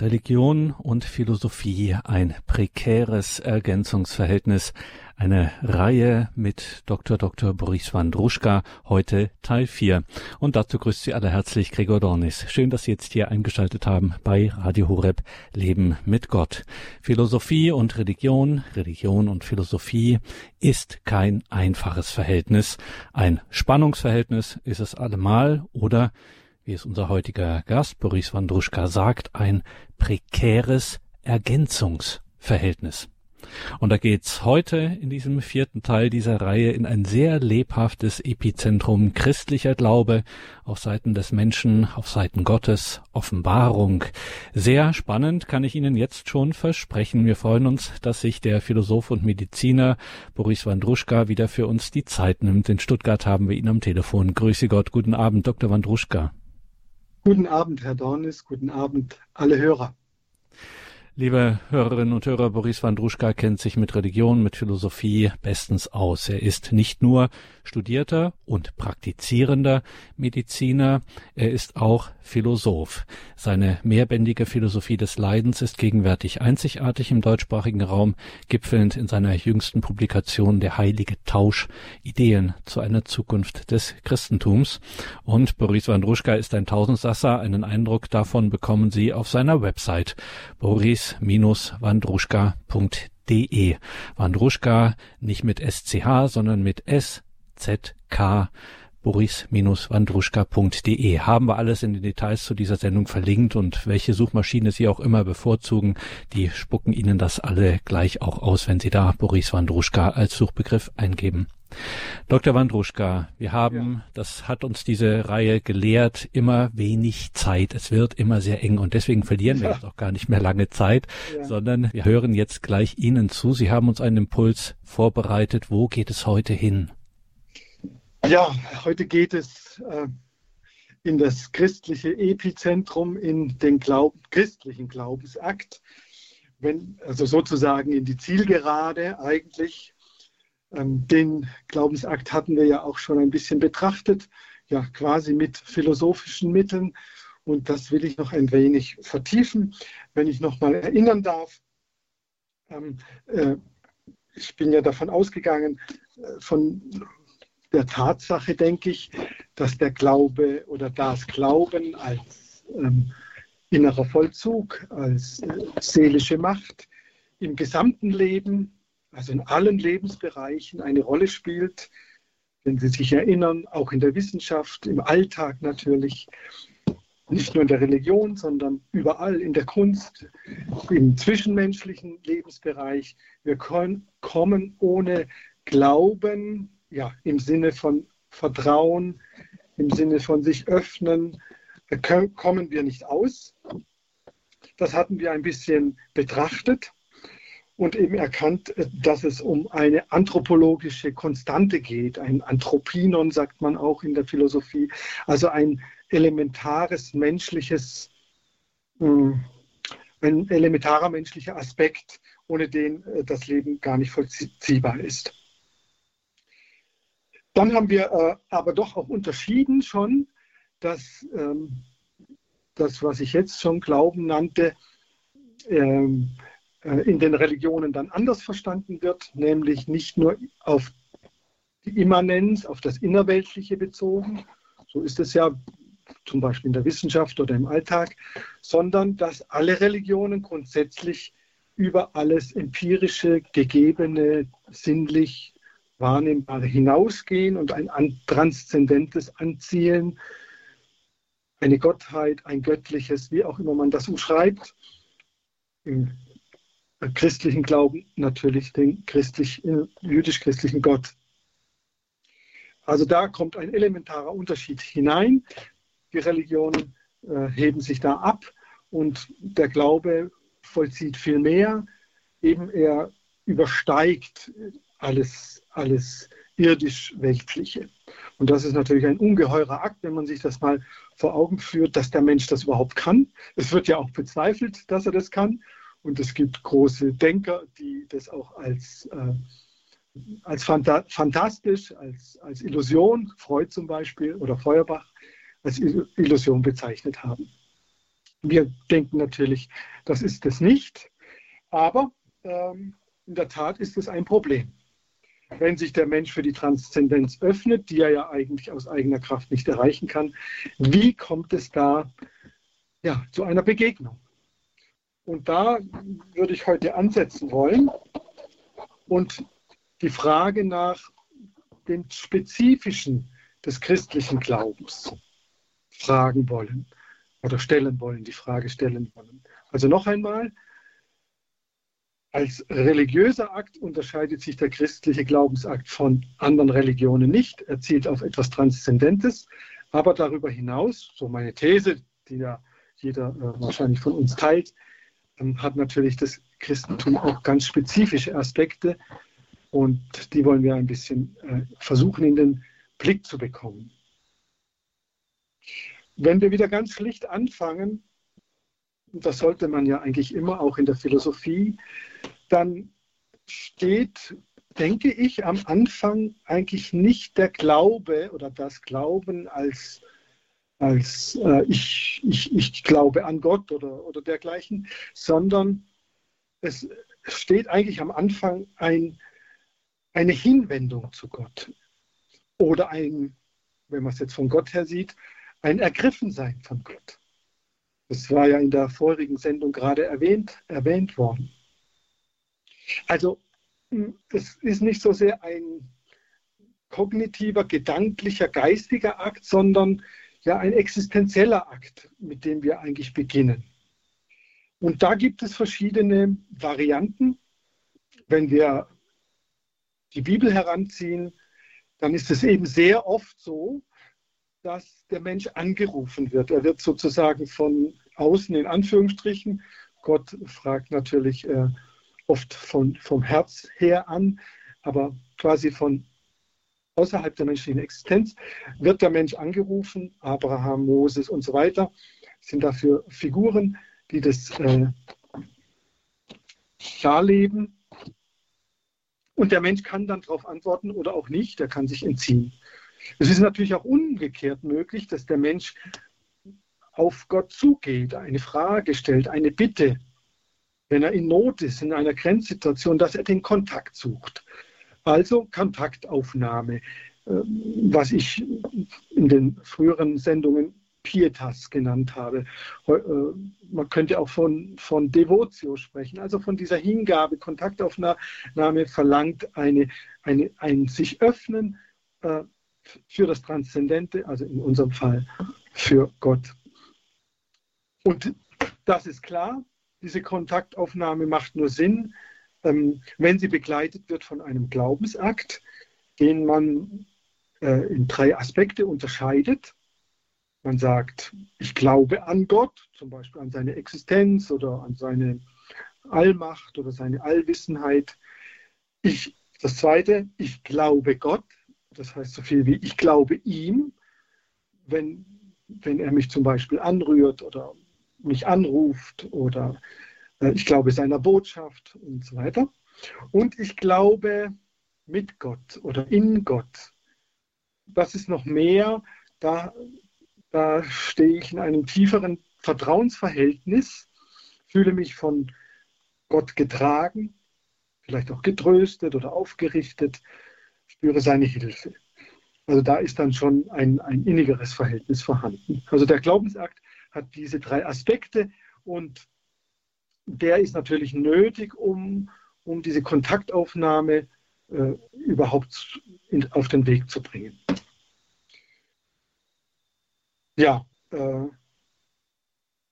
Religion und Philosophie ein prekäres Ergänzungsverhältnis. Eine Reihe mit Dr. Dr. Boris Wandruschka, heute Teil 4. Und dazu grüßt Sie alle herzlich Gregor Dornis. Schön, dass Sie jetzt hier eingeschaltet haben bei Radio Horeb Leben mit Gott. Philosophie und Religion, Religion und Philosophie ist kein einfaches Verhältnis. Ein Spannungsverhältnis ist es allemal oder wie es unser heutiger Gast Boris Wandruschka sagt, ein prekäres Ergänzungsverhältnis. Und da geht's heute in diesem vierten Teil dieser Reihe in ein sehr lebhaftes Epizentrum christlicher Glaube auf Seiten des Menschen, auf Seiten Gottes, Offenbarung. Sehr spannend kann ich Ihnen jetzt schon versprechen. Wir freuen uns, dass sich der Philosoph und Mediziner Boris Wandruschka wieder für uns die Zeit nimmt. In Stuttgart haben wir ihn am Telefon. Grüße Gott. Guten Abend, Dr. Wandruschka. Guten Abend, Herr Dornis. Guten Abend, alle Hörer. Liebe Hörerinnen und Hörer, Boris Wandruschka kennt sich mit Religion, mit Philosophie bestens aus. Er ist nicht nur studierter und praktizierender Mediziner, er ist auch Philosoph. Seine mehrbändige Philosophie des Leidens ist gegenwärtig einzigartig im deutschsprachigen Raum, gipfelnd in seiner jüngsten Publikation Der heilige Tausch, Ideen zu einer Zukunft des Christentums. Und Boris Wandruschka ist ein Tausendsasser. Einen Eindruck davon bekommen Sie auf seiner Website. Boris boris-wandruschka.de. Wandruschka nicht mit SCH, sondern mit SZK boris-wandruschka.de haben wir alles in den Details zu dieser Sendung verlinkt und welche Suchmaschine Sie auch immer bevorzugen, die spucken Ihnen das alle gleich auch aus, wenn Sie da Boris Wandruschka als Suchbegriff eingeben. Dr. Wandruschka, wir haben, ja. das hat uns diese Reihe gelehrt, immer wenig Zeit. Es wird immer sehr eng und deswegen verlieren wir ja. jetzt auch gar nicht mehr lange Zeit, ja. sondern wir hören jetzt gleich Ihnen zu. Sie haben uns einen Impuls vorbereitet. Wo geht es heute hin? Ja, heute geht es äh, in das christliche Epizentrum, in den Glaub christlichen Glaubensakt, wenn, also sozusagen in die Zielgerade eigentlich ähm, den Glaubensakt hatten wir ja auch schon ein bisschen betrachtet, ja quasi mit philosophischen Mitteln. Und das will ich noch ein wenig vertiefen, wenn ich noch mal erinnern darf. Ähm, äh, ich bin ja davon ausgegangen, äh, von der Tatsache, denke ich, dass der Glaube oder das Glauben als ähm, innerer Vollzug, als äh, seelische Macht im gesamten Leben also in allen Lebensbereichen eine Rolle spielt. Wenn Sie sich erinnern, auch in der Wissenschaft, im Alltag natürlich, nicht nur in der Religion, sondern überall in der Kunst, im zwischenmenschlichen Lebensbereich. Wir können, kommen ohne Glauben, ja, im Sinne von Vertrauen, im Sinne von sich öffnen, kommen wir nicht aus. Das hatten wir ein bisschen betrachtet und eben erkannt, äh, dass es um eine anthropologische Konstante geht. Ein Anthropinon sagt man auch in der Philosophie, also ein elementares menschliches, hm, ein elementarer menschlicher Aspekt, ohne den äh, das Leben gar nicht vollziehbar ist. Dann haben wir äh, aber doch auch unterschieden schon, dass ähm, das, was ich jetzt schon Glauben nannte, ähm, äh, in den Religionen dann anders verstanden wird, nämlich nicht nur auf die Immanenz, auf das Innerweltliche bezogen, so ist es ja zum Beispiel in der Wissenschaft oder im Alltag, sondern dass alle Religionen grundsätzlich über alles empirische, gegebene, sinnlich wahrnehmbare hinausgehen und ein transzendentes Anzielen, eine Gottheit, ein göttliches, wie auch immer man das umschreibt, im christlichen Glauben natürlich den christlich, jüdisch-christlichen Gott. Also da kommt ein elementarer Unterschied hinein. Die Religionen äh, heben sich da ab und der Glaube vollzieht viel mehr. Eben er übersteigt alles, alles irdisch-weltliche. Und das ist natürlich ein ungeheurer Akt, wenn man sich das mal vor Augen führt, dass der Mensch das überhaupt kann. Es wird ja auch bezweifelt, dass er das kann. Und es gibt große Denker, die das auch als, äh, als Phanta fantastisch, als, als Illusion, Freud zum Beispiel oder Feuerbach, als Illusion bezeichnet haben. Wir denken natürlich, das ist es nicht, aber ähm, in der Tat ist es ein Problem. Wenn sich der Mensch für die Transzendenz öffnet, die er ja eigentlich aus eigener Kraft nicht erreichen kann, wie kommt es da ja, zu einer Begegnung? Und da würde ich heute ansetzen wollen und die Frage nach dem Spezifischen des christlichen Glaubens fragen wollen oder stellen wollen, die Frage stellen wollen. Also noch einmal, als religiöser Akt unterscheidet sich der christliche Glaubensakt von anderen Religionen nicht. Er zielt auf etwas Transzendentes, aber darüber hinaus, so meine These, die ja jeder äh, wahrscheinlich von uns teilt, ähm, hat natürlich das Christentum auch ganz spezifische Aspekte und die wollen wir ein bisschen äh, versuchen in den Blick zu bekommen. Wenn wir wieder ganz schlicht anfangen, und das sollte man ja eigentlich immer auch in der Philosophie, dann steht, denke ich, am Anfang eigentlich nicht der Glaube oder das Glauben als, als äh, ich, ich, ich glaube an Gott oder, oder dergleichen, sondern es steht eigentlich am Anfang ein, eine Hinwendung zu Gott oder ein, wenn man es jetzt von Gott her sieht, ein Ergriffensein von Gott. Das war ja in der vorigen Sendung gerade erwähnt, erwähnt worden. Also es ist nicht so sehr ein kognitiver, gedanklicher, geistiger Akt, sondern ja ein existenzieller Akt, mit dem wir eigentlich beginnen. Und da gibt es verschiedene Varianten. Wenn wir die Bibel heranziehen, dann ist es eben sehr oft so, dass der Mensch angerufen wird. Er wird sozusagen von außen in Anführungsstrichen, Gott fragt natürlich äh, oft von, vom Herz her an, aber quasi von außerhalb der menschlichen Existenz wird der Mensch angerufen, Abraham, Moses und so weiter sind dafür Figuren, die das äh, darleben. Und der Mensch kann dann darauf antworten oder auch nicht, er kann sich entziehen. Es ist natürlich auch umgekehrt möglich, dass der Mensch auf Gott zugeht, eine Frage stellt, eine Bitte, wenn er in Not ist, in einer Grenzsituation, dass er den Kontakt sucht. Also Kontaktaufnahme, ähm, was ich in den früheren Sendungen Pietas genannt habe. Äh, man könnte auch von, von Devotio sprechen, also von dieser Hingabe, Kontaktaufnahme verlangt eine, eine, ein sich öffnen äh, für das Transzendente, also in unserem Fall für Gott. Und das ist klar, diese Kontaktaufnahme macht nur Sinn, ähm, wenn sie begleitet wird von einem Glaubensakt, den man äh, in drei Aspekte unterscheidet. Man sagt, ich glaube an Gott, zum Beispiel an seine Existenz oder an seine Allmacht oder seine Allwissenheit. Ich, das zweite, ich glaube Gtt, das heißt so viel wie ich glaube ihm, wenn, wenn er mich zum Beispiel anrührt oder mich anruft oder äh, ich glaube seiner Botschaft und so weiter. Und ich glaube mit Gott oder in Gott. Das ist noch mehr, da, da stehe ich in einem tieferen Vertrauensverhältnis, fühle mich von Gott getragen, vielleicht auch getröstet oder aufgerichtet spüre seine Hilfe. Also da ist dann schon ein, ein innigeres Verhältnis vorhanden. Also der Glaubensakt hat diese drei Aspekte und der ist natürlich nötig, um, um diese Kontaktaufnahme äh, überhaupt in, auf den Weg zu bringen. Ja, äh,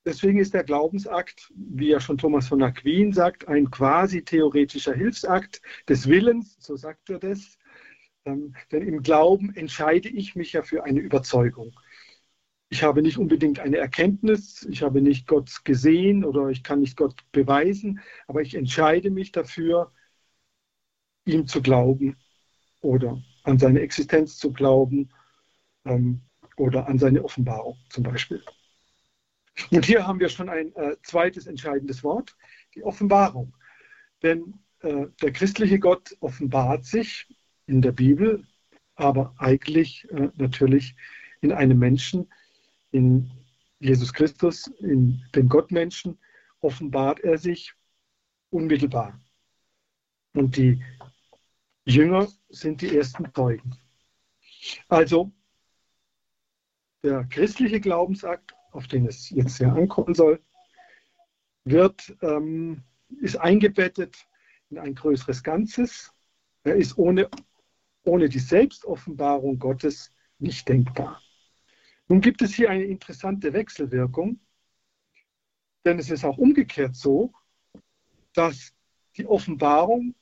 deswegen ist der Glaubensakt, wie ja schon Thomas von Aquin sagt, ein quasi theoretischer Hilfsakt des Willens, so sagt er das, ähm, denn im Glauben entscheide ich mich ja für eine Überzeugung. Ich habe nicht unbedingt eine Erkenntnis, ich habe nicht Gott gesehen oder ich kann nicht Gott beweisen, aber ich entscheide mich dafür, ihm zu glauben oder an seine Existenz zu glauben ähm, oder an seine Offenbarung zum Beispiel. Und hier haben wir schon ein äh, zweites entscheidendes Wort, die Offenbarung. Denn äh, der christliche Gott offenbart sich in der Bibel, aber eigentlich äh, natürlich in einem Menschen, in Jesus Christus, in den Gottmenschen, offenbart er sich unmittelbar. Und die Jünger sind die ersten Zeugen. Also der christliche Glaubensakt, auf den es jetzt ja ankommen soll, wird, ähm, ist eingebettet in ein größeres Ganzes. Er ist ohne, ohne die Selbstoffenbarung Gottes nicht denkbar. Nun gibt es hier eine interessante Wechselwirkung, denn es ist auch umgekehrt so, dass die Offenbarung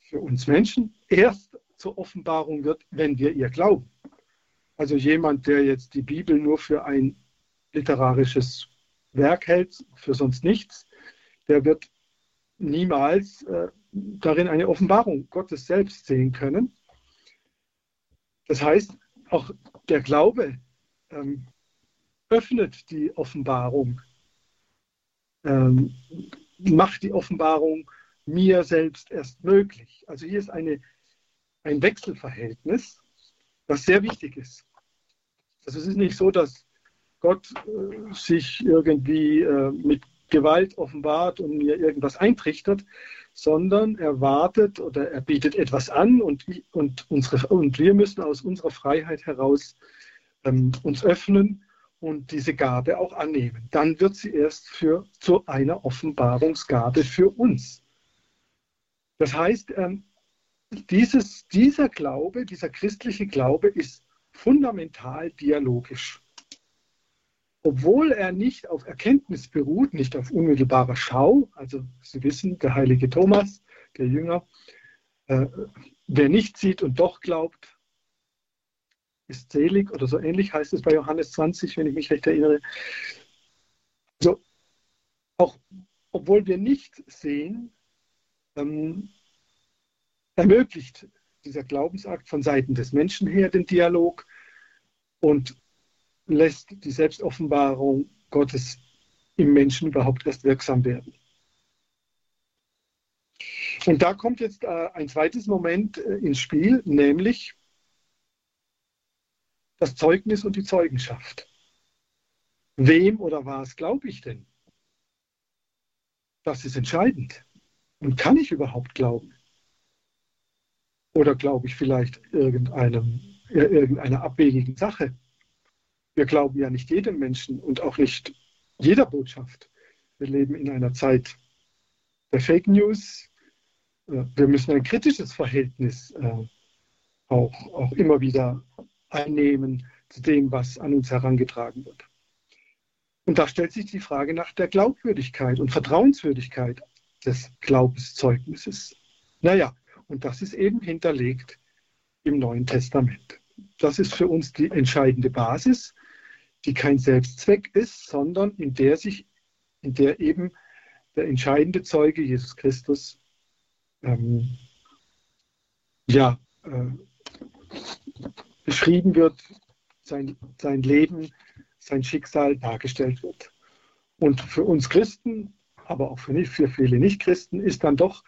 für uns Menschen erst zur Offenbarung wird, wenn wir ihr glauben. Also jemand, der jetzt die Bibel nur für ein literarisches Werk hält, für sonst nichts, der wird niemals äh, darin eine Offenbarung Gottes selbst sehen können. Das heißt, auch der Glaube ähm, öffnet die Offenbarung, ähm, macht die Offenbarung mir selbst erst möglich. Also hier ist eine, ein Wechselverhältnis, das sehr wichtig ist. Also es ist nicht so, dass Gott äh, sich irgendwie äh, mit Gewalt offenbart und mir irgendwas eintrichtert, sondern er wartet oder er bietet etwas an und, und, unsere, und wir müssen aus unserer Freiheit heraus ähm, uns öffnen und diese Gabe auch annehmen. Dann wird sie erst für, zu einer Offenbarungsgabe für uns. Das heißt, ähm, dieses, dieser Glaube, dieser christliche Glaube ist fundamental dialogisch obwohl er nicht auf Erkenntnis beruht, nicht auf unmittelbarer Schau, also Sie wissen, der heilige Thomas, der Jünger, äh, wer nicht sieht und doch glaubt, ist selig oder so ähnlich heißt es bei Johannes 20, wenn ich mich recht erinnere. Also auch obwohl wir nicht sehen, ähm, ermöglicht dieser Glaubensakt von Seiten des Menschen her den Dialog und lässt die Selbstoffenbarung Gottes im Menschen überhaupt erst wirksam werden. Und da kommt jetzt äh, ein zweites Moment äh, ins Spiel, nämlich das Zeugnis und die Zeugenschaft. Wem oder was glaube ich denn? Das ist entscheidend. Und kann ich überhaupt glauben? Oder glaube ich vielleicht irgendeinem, irgendeiner abwegigen Sache? wir glauben ja nicht jedem Menschen und auch nicht jeder Botschaft. Wir leben in einer Zeit der Fake News. Äh, wir müssen ein kritisches Verhältnis äh, auch, auch immer wieder einnehmen zu dem, was an uns herangetragen wird. Und da stellt sich die Frage nach der Glaubwürdigkeit und Vertrauenswürdigkeit des Glaubenszeugnisses. Naja, und das ist eben hinterlegt im Neuen Testament. Das ist für uns die entscheidende Basis, die kein Selbstzweck ist, sondern in der sich, in der eben der entscheidende Zeuge Jesus Christus ähm, ja, äh, beschrieben wird, sein, sein Leben, sein Schicksal dargestellt wird. Und für uns Christen, aber auch für, nicht, für viele Nichtchristen, ist dann doch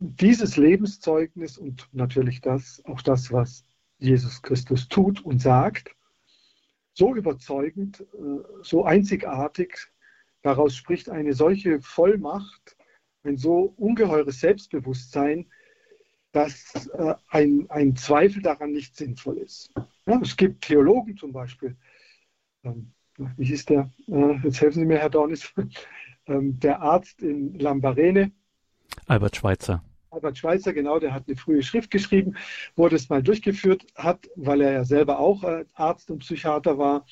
dieses Lebenszeugnis und natürlich das, auch das, was Jesus Christus tut und sagt, so überzeugend, äh, so einzigartig. Daraus spricht eine solche Vollmacht, ein so ungeheures Selbstbewusstsein, dass äh, ein, ein Zweifel daran nicht sinnvoll ist. Ja, es gibt Theologen zum Beispiel, ähm, wie hieß der, äh, jetzt helfen Sie mir, Herr Dornis, ähm, der Arzt in Lambarene. Albert Schweitzer. Albert Schweitzer, genau, der hat eine frühe Schrift geschrieben, wo er das mal durchgeführt hat, weil er ja selber auch äh, Arzt und Psychiater war,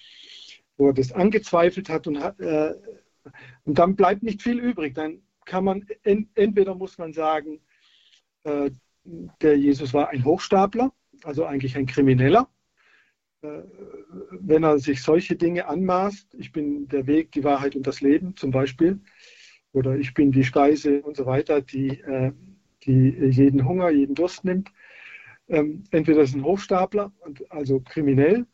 wo er das angezweifelt hat und, hat, äh, und dann bleibt nicht viel übrig. Dann kann man, en, entweder muss man sagen, äh, der Jesus war ein Hochstapler, also eigentlich ein Krimineller. Äh, wenn er sich solche Dinge anmaßt, ich bin der Weg, die Wahrheit und das Leben zum Beispiel, oder ich bin die Speise und so weiter, die äh, die jeden Hunger, jeden Durst nimmt. Ähm, entweder ist ein Hochstapler, also kriminell,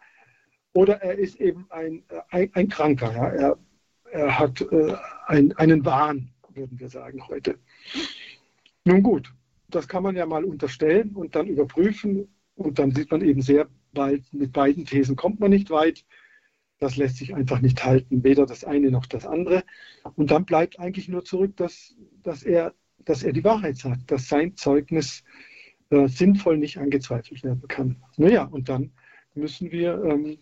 oder er ist eben ein, ein, ein Kranker. Ja. Er, er hat äh, ein, einen Wahn, würden wir sagen heute. Nun gut, das kann man ja mal unterstellen und dann überprüfen und dann sieht man eben sehr bald, mit beiden Thesen kommt man nicht weit. Das lässt sich einfach nicht halten, weder das eine noch das andere. Und dann bleibt eigentlich nur zurück, dass, dass, er, dass er die Wahrheit sagt, dass sein Zeugnis äh, sinnvoll nicht angezweifelt werden kann. Naja, und dann müssen wir ähm,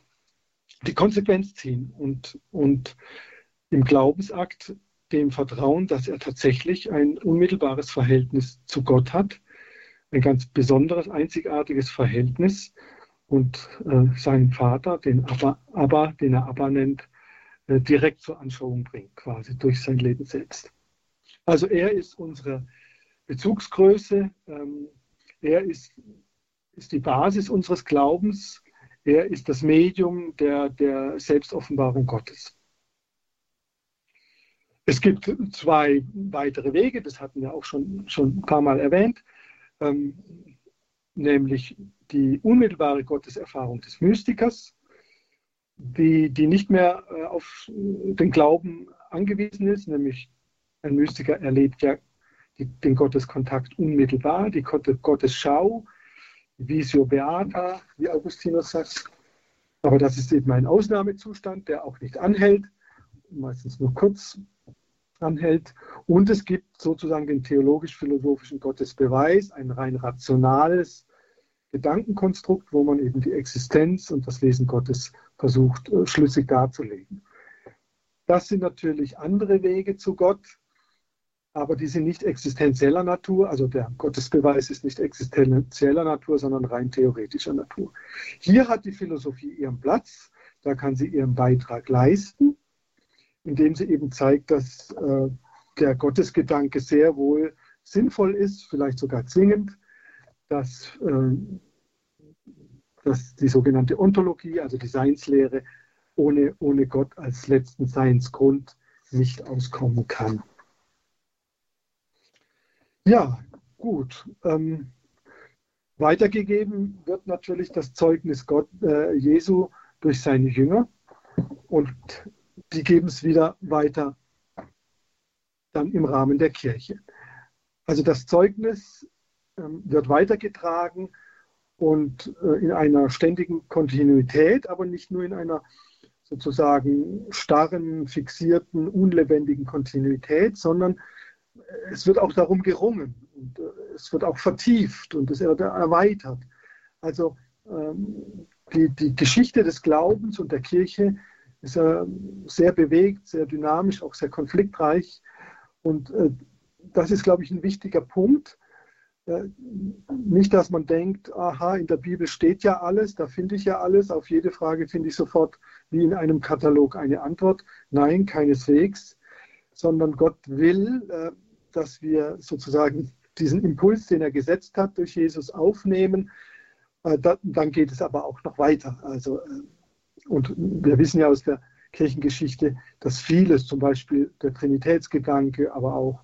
die Konsequenz ziehen und, und im Glaubensakt dem Vertrauen, dass er tatsächlich ein unmittelbares Verhältnis zu Gott hat, ein ganz besonderes, einzigartiges Verhältnis und äh, seinen Vater, den Abba, Abba, den er Abba nennt, äh, direkt zur Anschauung bringt, quasi durch sein Leben selbst. Also er ist unsere Bezugsgröße, ähm, er ist, ist die Basis unseres Glaubens, er ist das Medium der, der Selbstoffenbarung Gottes. Es gibt zwei weitere Wege, das hatten wir auch schon, schon ein paar Mal erwähnt, ähm, nämlich die unmittelbare Gotteserfahrung des Mystikers, die, die nicht mehr äh, auf den Glauben angewiesen ist, nämlich ein Mystiker erlebt ja die, den Gotteskontakt unmittelbar, die Gottesschau, Visio Beata, wie Augustinus sagt. Aber das ist eben ein Ausnahmezustand, der auch nicht anhält, meistens nur kurz anhält. Und es gibt sozusagen den theologisch-philosophischen Gottesbeweis, ein rein rationales Gedankenkonstrukt, wo man eben die Existenz und das Wesen Gottes versucht, äh, schlüssig darzulegen. Das sind natürlich andere Wege zu Gott, aber die sind nicht existenzieller Natur. Also der Gottesbeweis ist nicht existenzieller Natur, sondern rein theoretischer Natur. Hier hat die Philosophie ihren Platz, da kann sie ihren Beitrag leisten indem sie eben zeigt, dass äh, der Gottesgedanke sehr wohl sinnvoll ist, vielleicht sogar zwingend, dass, äh, dass die sogenannte Ontologie, also die Seinslehre, ohne, ohne Gott als letzten Seinsgrund nicht auskommen kann. Ja, gut. Ähm, weitergegeben wird natürlich das Zeugnis Gott, äh, Jesu durch seine Jünger. Und die geben es wieder weiter dann im Rahmen der Kirche. Also das Zeugnis ähm, wird weitergetragen und äh, in einer ständigen Kontinuität, aber nicht nur in einer sozusagen starren, fixierten, unlebendigen Kontinuität, sondern es wird auch darum gerungen und äh, es wird auch vertieft und es wird erweitert. Also ähm, die, die Geschichte des Glaubens und der Kirche ist er sehr bewegt, sehr dynamisch, auch sehr konfliktreich. Und äh, das ist, glaube ich, ein wichtiger Punkt. Äh, nicht, dass man denkt, aha, in der Bibel steht ja alles, da finde ich ja alles, auf jede Frage finde ich sofort wie in einem Katalog eine Antwort. Nein, keineswegs, sondern Gott will, äh, dass wir sozusagen diesen Impuls, den er gesetzt hat, durch Jesus aufnehmen. Da, dann geht es aber auch noch weiter. Also und wir wissen ja aus der Kirchengeschichte, dass vieles, zum Beispiel der Trinitätsgedanke, aber auch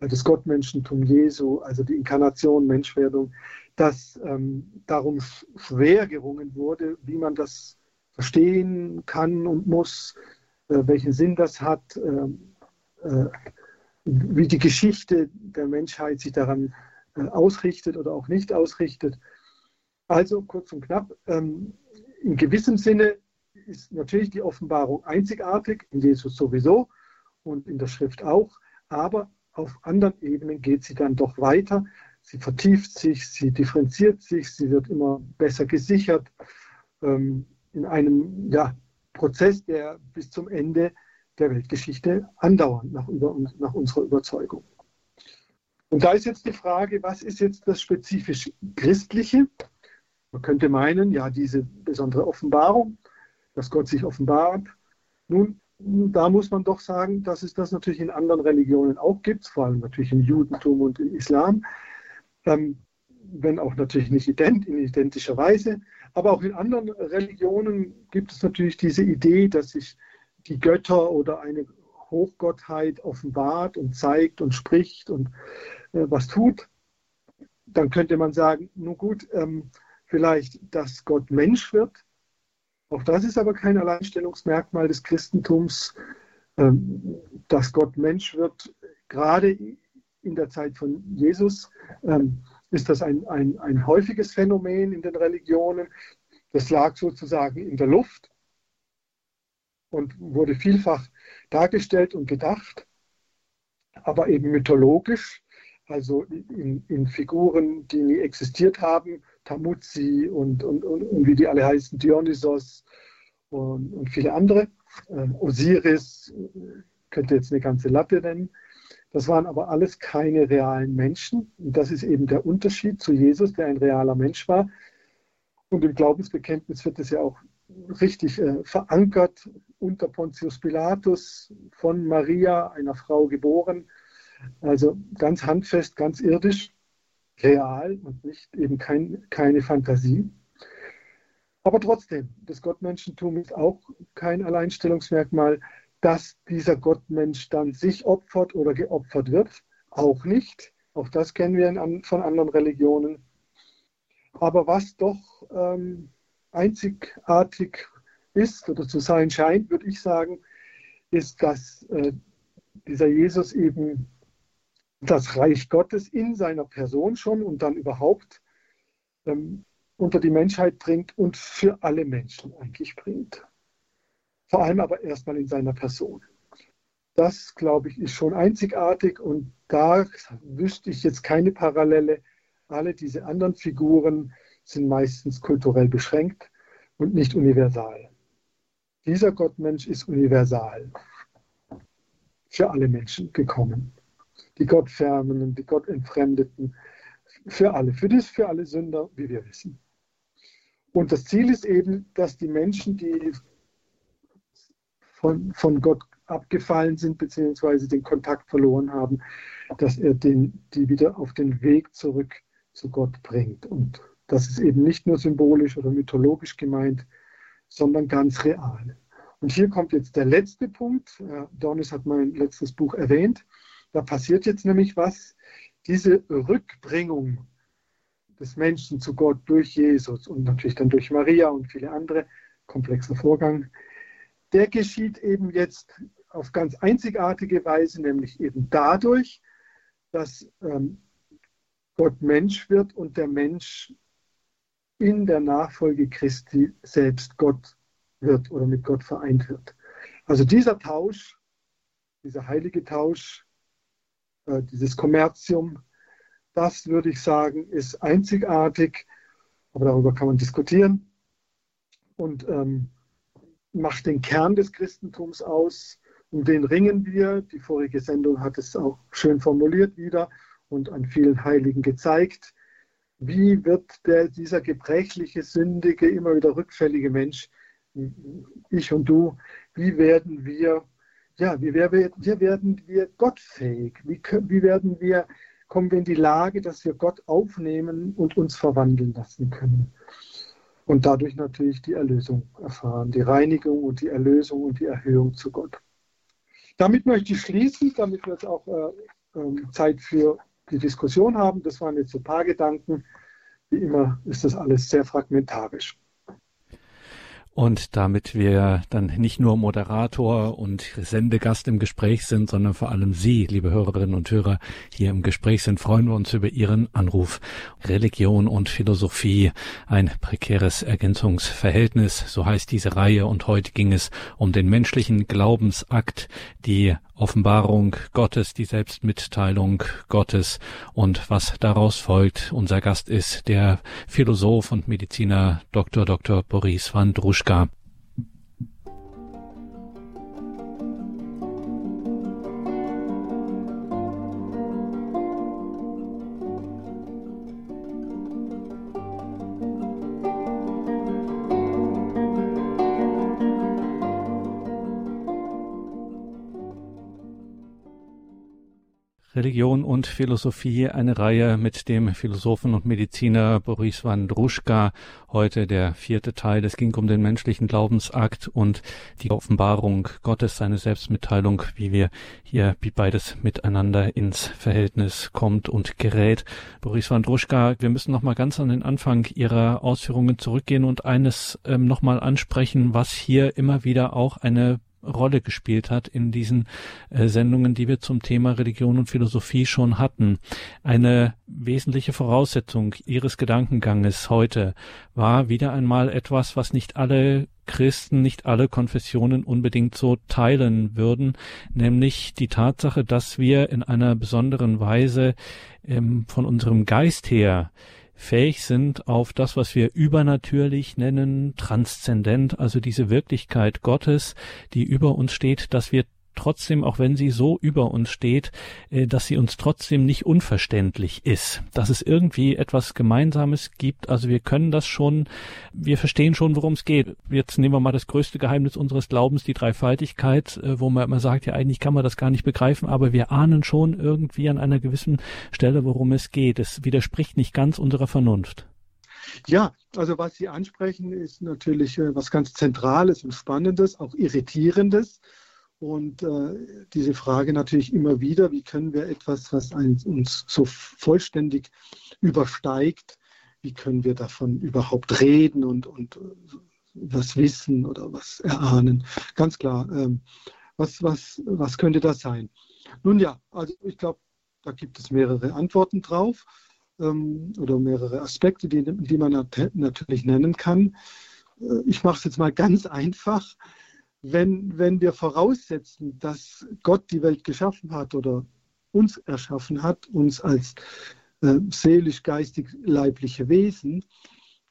das Gottmenschentum Jesu, also die Inkarnation, Menschwerdung, dass ähm, darum schwer gerungen wurde, wie man das verstehen kann und muss, äh, welchen Sinn das hat, äh, äh, wie die Geschichte der Menschheit sich daran äh, ausrichtet oder auch nicht ausrichtet. Also kurz und knapp, ähm, in gewissem Sinne ist natürlich die Offenbarung einzigartig, in Jesus sowieso und in der Schrift auch, aber auf anderen Ebenen geht sie dann doch weiter. Sie vertieft sich, sie differenziert sich, sie wird immer besser gesichert ähm, in einem ja, Prozess, der bis zum Ende der Weltgeschichte andauert, nach, über, nach unserer Überzeugung. Und da ist jetzt die Frage, was ist jetzt das spezifisch Christliche? Man könnte meinen, ja, diese besondere Offenbarung, dass Gott sich offenbart. Nun, da muss man doch sagen, dass es das natürlich in anderen Religionen auch gibt, vor allem natürlich im Judentum und im Islam, ähm, wenn auch natürlich nicht ident, in identischer Weise. Aber auch in anderen Religionen gibt es natürlich diese Idee, dass sich die Götter oder eine Hochgottheit offenbart und zeigt und spricht und äh, was tut. Dann könnte man sagen, nun gut, ähm, vielleicht, dass Gott Mensch wird. Auch das ist aber kein Alleinstellungsmerkmal des Christentums, ähm, dass Gott Mensch wird. Gerade in der Zeit von Jesus ähm, ist das ein, ein, ein häufiges Phänomen in den Religionen. Das lag sozusagen in der Luft. und wurde vielfach dargestellt und gedacht, aber eben mythologisch, also in, in Figuren, die nie existiert haben, Tamuzzi und, und, und, und, wie die alle heißen, Dionysos und, und viele andere. Ähm, Osiris, könnte jetzt eine ganze Latte nennen. Das waren aber alles keine realen Menschen. Und das ist eben der Unterschied zu Jesus, der ein realer Mensch war. Und im Glaubensbekenntnis wird es ja auch richtig äh, verankert unter Pontius Pilatus von Maria, einer Frau geboren. Also ganz handfest, ganz irdisch, real und nicht eben kein, keine Fantasie. Aber trotzdem, das Gottmenschentum ist auch kein Alleinstellungsmerkmal, dass dieser Gottmensch dann sich opfert oder geopfert wird. Auch nicht. Auch das kennen wir von anderen Religionen. Aber was doch ähm, einzigartig ist oder zu sein scheint, würde ich sagen, ist, dass äh, dieser Jesus eben das Reich Gottes in seiner Person schon und dann überhaupt ähm, unter die Menschheit bringt und für alle Menschen eigentlich bringt. Vor allem aber erstmal in seiner Person. Das, glaube ich, ist schon einzigartig und da wüsste ich jetzt keine Parallele. Alle diese anderen Figuren sind meistens kulturell beschränkt und nicht universal. Dieser Gottmensch ist universal für alle Menschen gekommen. Die Gottfernenden, die Gottentfremdeten, für alle, für das, für alle Sünder, wie wir wissen. Und das Ziel ist eben, dass die Menschen, die von, von Gott abgefallen sind, beziehungsweise den Kontakt verloren haben, dass er den, die wieder auf den Weg zurück zu Gott bringt. Und das ist eben nicht nur symbolisch oder mythologisch gemeint, sondern ganz real. Und hier kommt jetzt der letzte Punkt. Dornis hat mein letztes Buch erwähnt. Da passiert jetzt nämlich was. Diese Rückbringung des Menschen zu Gott durch Jesus und natürlich dann durch Maria und viele andere, komplexer Vorgang, der geschieht eben jetzt auf ganz einzigartige Weise, nämlich eben dadurch, dass ähm, Gott Mensch wird und der Mensch in der Nachfolge Christi selbst Gott wird oder mit Gott vereint wird. Also dieser Tausch, dieser heilige Tausch, äh, dieses Kommerzium, das würde ich sagen, ist einzigartig, aber darüber kann man diskutieren und ähm, macht den Kern des Christentums aus. Um den ringen wir. Die vorige Sendung hat es auch schön formuliert wieder und an vielen Heiligen gezeigt. Wie wird der, dieser gebrechliche, sündige, immer wieder rückfällige Mensch, ich und du, wie werden wir, ja, wie, wir, wie werden wir gottfähig? Wie, wie werden wir, kommen wir in die Lage, dass wir Gott aufnehmen und uns verwandeln lassen können? Und dadurch natürlich die Erlösung erfahren, die Reinigung und die Erlösung und die Erhöhung zu Gott. Damit möchte ich schließen, damit wir jetzt auch äh, äh, Zeit für die Diskussion haben. Das waren jetzt ein paar Gedanken. Wie immer ist das alles sehr fragmentarisch. Und damit wir dann nicht nur Moderator und Sendegast im Gespräch sind, sondern vor allem Sie, liebe Hörerinnen und Hörer, hier im Gespräch sind, freuen wir uns über Ihren Anruf. Religion und Philosophie, ein prekäres Ergänzungsverhältnis, so heißt diese Reihe. Und heute ging es um den menschlichen Glaubensakt, die Offenbarung Gottes, die Selbstmitteilung Gottes und was daraus folgt. Unser Gast ist der Philosoph und Mediziner Dr. Dr. Boris van Druschka. Religion und Philosophie, eine Reihe mit dem Philosophen und Mediziner Boris Wandruschka. Heute der vierte Teil. Es ging um den menschlichen Glaubensakt und die Offenbarung Gottes, seine Selbstmitteilung, wie wir hier, wie beides miteinander ins Verhältnis kommt und gerät. Boris Wandruschka, wir müssen noch mal ganz an den Anfang Ihrer Ausführungen zurückgehen und eines ähm, noch mal ansprechen, was hier immer wieder auch eine Rolle gespielt hat in diesen äh, Sendungen, die wir zum Thema Religion und Philosophie schon hatten. Eine wesentliche Voraussetzung Ihres Gedankenganges heute war wieder einmal etwas, was nicht alle Christen, nicht alle Konfessionen unbedingt so teilen würden, nämlich die Tatsache, dass wir in einer besonderen Weise ähm, von unserem Geist her fähig sind auf das, was wir übernatürlich nennen, transzendent, also diese Wirklichkeit Gottes, die über uns steht, dass wir trotzdem, auch wenn sie so über uns steht, äh, dass sie uns trotzdem nicht unverständlich ist, dass es irgendwie etwas Gemeinsames gibt. Also wir können das schon, wir verstehen schon, worum es geht. Jetzt nehmen wir mal das größte Geheimnis unseres Glaubens, die Dreifaltigkeit, äh, wo man immer sagt, ja eigentlich kann man das gar nicht begreifen, aber wir ahnen schon irgendwie an einer gewissen Stelle, worum es geht. Es widerspricht nicht ganz unserer Vernunft. Ja, also was Sie ansprechen, ist natürlich äh, was ganz Zentrales und Spannendes, auch Irritierendes. Und äh, diese Frage natürlich immer wieder, wie können wir etwas, was uns so vollständig übersteigt, wie können wir davon überhaupt reden und, und äh, was wissen oder was erahnen? Ganz klar, ähm, was, was, was könnte das sein? Nun ja, also ich glaube, da gibt es mehrere Antworten drauf ähm, oder mehrere Aspekte, die, die man natürlich nennen kann. Äh, ich mache es jetzt mal ganz einfach wenn, wenn wir voraussetzen, dass Gott die Welt geschaffen hat oder uns erschaffen hat, uns als äh, seelisch-geistig-leibliche Wesen,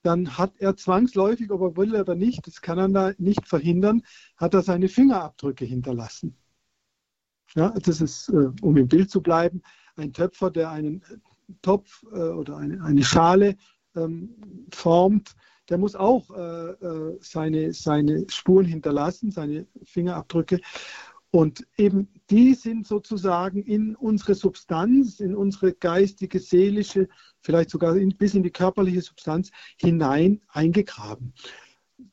dann hat er zwangsläufig, ob er will oder nicht, das kann er da nicht verhindern, hat er seine Fingerabdrücke hinterlassen. Ja, das ist, äh, um im Bild zu bleiben, ein Töpfer, der einen Topf äh, oder eine, eine Schale ähm, formt, der muss auch äh, äh, seine, seine Spuren hinterlassen, seine Fingerabdrücke. Und eben die sind sozusagen in unsere Substanz, in unsere geistige, seelische, vielleicht sogar in, bis in die körperliche Substanz hinein eingegraben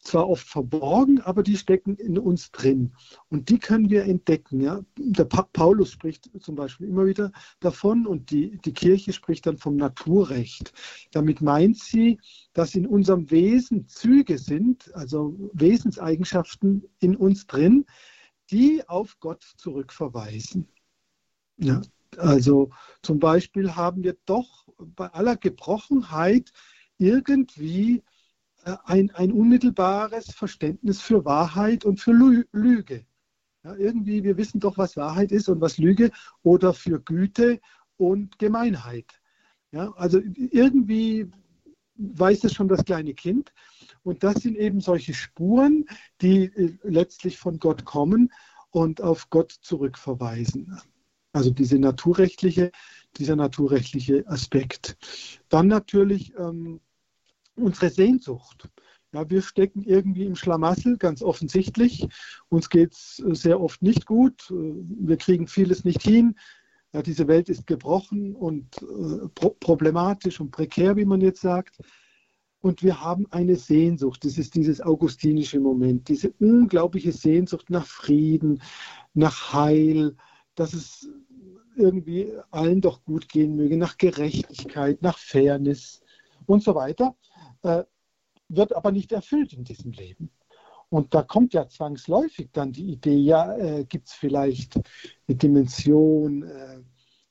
zwar oft verborgen, aber die stecken in uns drin. Und die können wir entdecken. Ja? Der pa Paulus spricht zum Beispiel immer wieder davon und die, die Kirche spricht dann vom Naturrecht. Damit meint sie, dass in unserem Wesen Züge sind, also Wesenseigenschaften in uns drin, die auf Gott zurückverweisen. Ja? Also zum Beispiel haben wir doch bei aller Gebrochenheit irgendwie ein, ein unmittelbares Verständnis für Wahrheit und für Lüge. Ja, irgendwie, wir wissen doch, was Wahrheit ist und was Lüge oder für Güte und Gemeinheit. Ja, also irgendwie weiß es schon das kleine Kind. Und das sind eben solche Spuren, die äh, letztlich von Gott kommen und auf Gott zurückverweisen. Also diese naturrechtliche, dieser naturrechtliche Aspekt. Dann natürlich ähm, unsere Sehnsucht. Ja, wir stecken irgendwie im Schlamassel, ganz offensichtlich. Uns geht es äh, sehr oft nicht gut. Äh, wir kriegen vieles nicht hin. Ja, diese Welt ist gebrochen und äh, pro problematisch und prekär, wie man jetzt sagt. Und wir haben eine Sehnsucht. Das ist dieses augustinische Moment, diese unglaubliche Sehnsucht nach Frieden, nach Heil, dass es irgendwie allen doch gut gehen möge, nach Gerechtigkeit, nach Fairness und so weiter äh, wird aber nicht erfüllt in diesem Leben. Und da kommt ja zwangsläufig dann die Idee, ja, äh, gibt es vielleicht eine Dimension, äh,